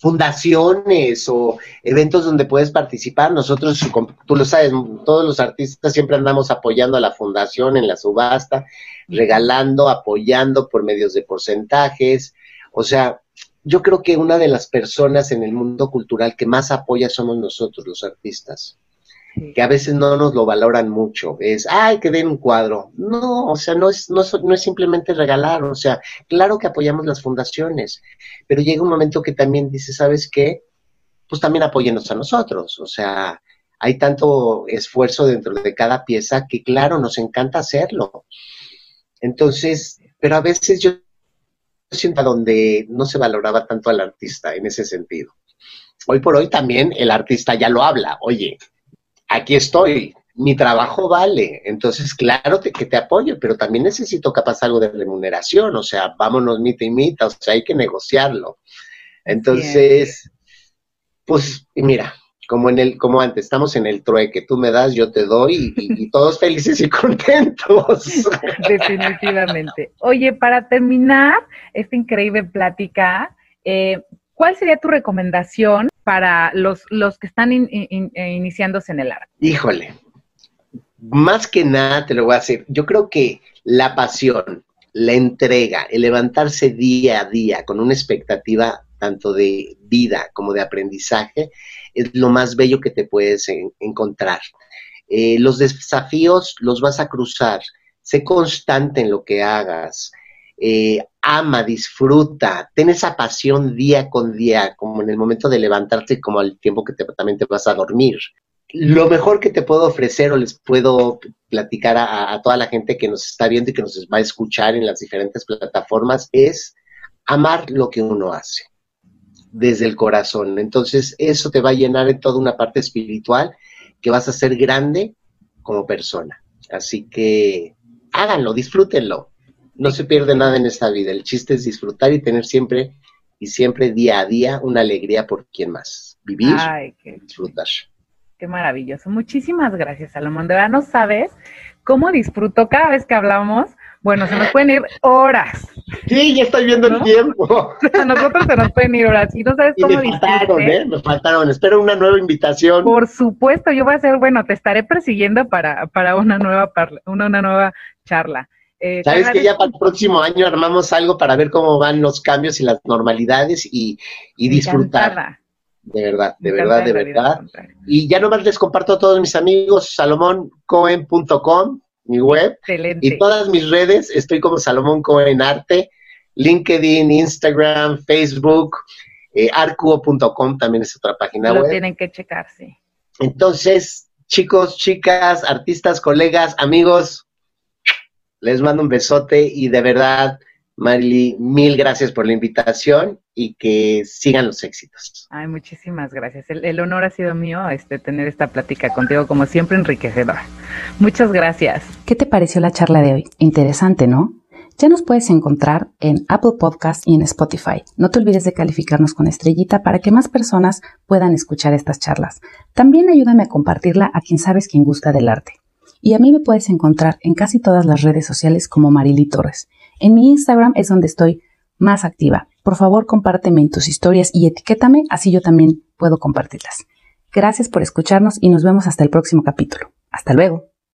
fundaciones o eventos donde puedes participar. Nosotros, tú lo sabes, todos los artistas siempre andamos apoyando a la fundación en la subasta, regalando, apoyando por medios de porcentajes. O sea, yo creo que una de las personas en el mundo cultural que más apoya somos nosotros, los artistas, que a veces no nos lo valoran mucho. Es, ay, que den un cuadro. No, o sea, no es, no, no es simplemente regalar, o sea, claro que apoyamos las fundaciones, pero llega un momento que también dice, ¿sabes qué? Pues también apóyenos a nosotros, o sea, hay tanto esfuerzo dentro de cada pieza que claro, nos encanta hacerlo. Entonces, pero a veces yo siento donde no se valoraba tanto al artista en ese sentido. Hoy por hoy también el artista ya lo habla, oye, aquí estoy, mi trabajo vale, entonces claro que te apoyo, pero también necesito capaz algo de remuneración, o sea, vámonos mita y mita, o sea, hay que negociarlo. Entonces, pues mira, como en el, como antes, estamos en el trueque, tú me das, yo te doy y, todos felices y (laughs) contentos. Definitivamente. Oye, para terminar esta increíble plática, eh, ¿cuál sería tu recomendación para los, los que están eh, iniciándose en el arte? Híjole, más que nada te lo voy a decir, yo creo que la pasión, la entrega, el levantarse día a día con una expectativa tanto de vida como de aprendizaje, es lo más bello que te puedes encontrar. Eh, los desafíos los vas a cruzar, sé constante en lo que hagas, eh, ama, disfruta, ten esa pasión día con día, como en el momento de levantarte, como al tiempo que te, también te vas a dormir. Lo mejor que te puedo ofrecer o les puedo platicar a, toda la gente que nos está viendo y que nos va a escuchar en las diferentes plataformas es amar lo que uno hace desde el corazón. Entonces, eso te va a llenar en toda una parte espiritual que vas a ser grande como persona. Así que háganlo, disfrútenlo. No se pierde nada en esta vida. El chiste es disfrutar y tener siempre y siempre día a día una alegría por quien más. Vivir, y disfrutar. Qué maravilloso. Muchísimas gracias, Salomón. De verdad no sabes cómo disfruto cada vez que hablamos bueno, se nos pueden ir horas. Sí, ya estoy viendo el tiempo. (laughs) A nosotros se nos pueden ir horas. Y no sabes cómo me faltaron, ¿eh? Me faltaron. Espero una nueva invitación. Por supuesto, yo voy a hacer, bueno, te estaré persiguiendo para, para una nueva una, una nueva charla. Eh, Sabes que ya para el próximo año armamos algo para ver cómo van los cambios y las normalidades y, y disfrutar. De verdad, de verdad, de verdad. Y ya nomás les comparto a todos mis amigos, salomoncoen.com mi web. Y todas mis redes, estoy como Salomón Cohen Arte, LinkedIn, Instagram, Facebook, eh, arcuo.com también es otra página Lo web. tienen que checar, sí. Entonces, chicos, chicas, artistas, colegas, amigos, les mando un besote y de verdad Marily, mil gracias por la invitación y que sigan los éxitos. Ay, muchísimas gracias. El, honor ha sido mío este, tener esta plática contigo, como siempre, enriquecedora. Muchas gracias. ¿Qué te pareció la charla de hoy? Interesante, ¿no? Ya nos puedes encontrar en Apple Podcast y en Spotify. No te olvides de calificarnos con estrellita para que más personas puedan escuchar estas charlas. También ayúdame a compartirla a quien sabes quien gusta del arte. Y a mí me puedes encontrar en casi todas las redes sociales como Marily Torres. En mi Instagram es donde estoy más activa. Por favor, compárteme en tus historias y etiquétame, así yo también puedo compartirlas. Gracias por escucharnos y nos vemos hasta el próximo capítulo. Hasta luego.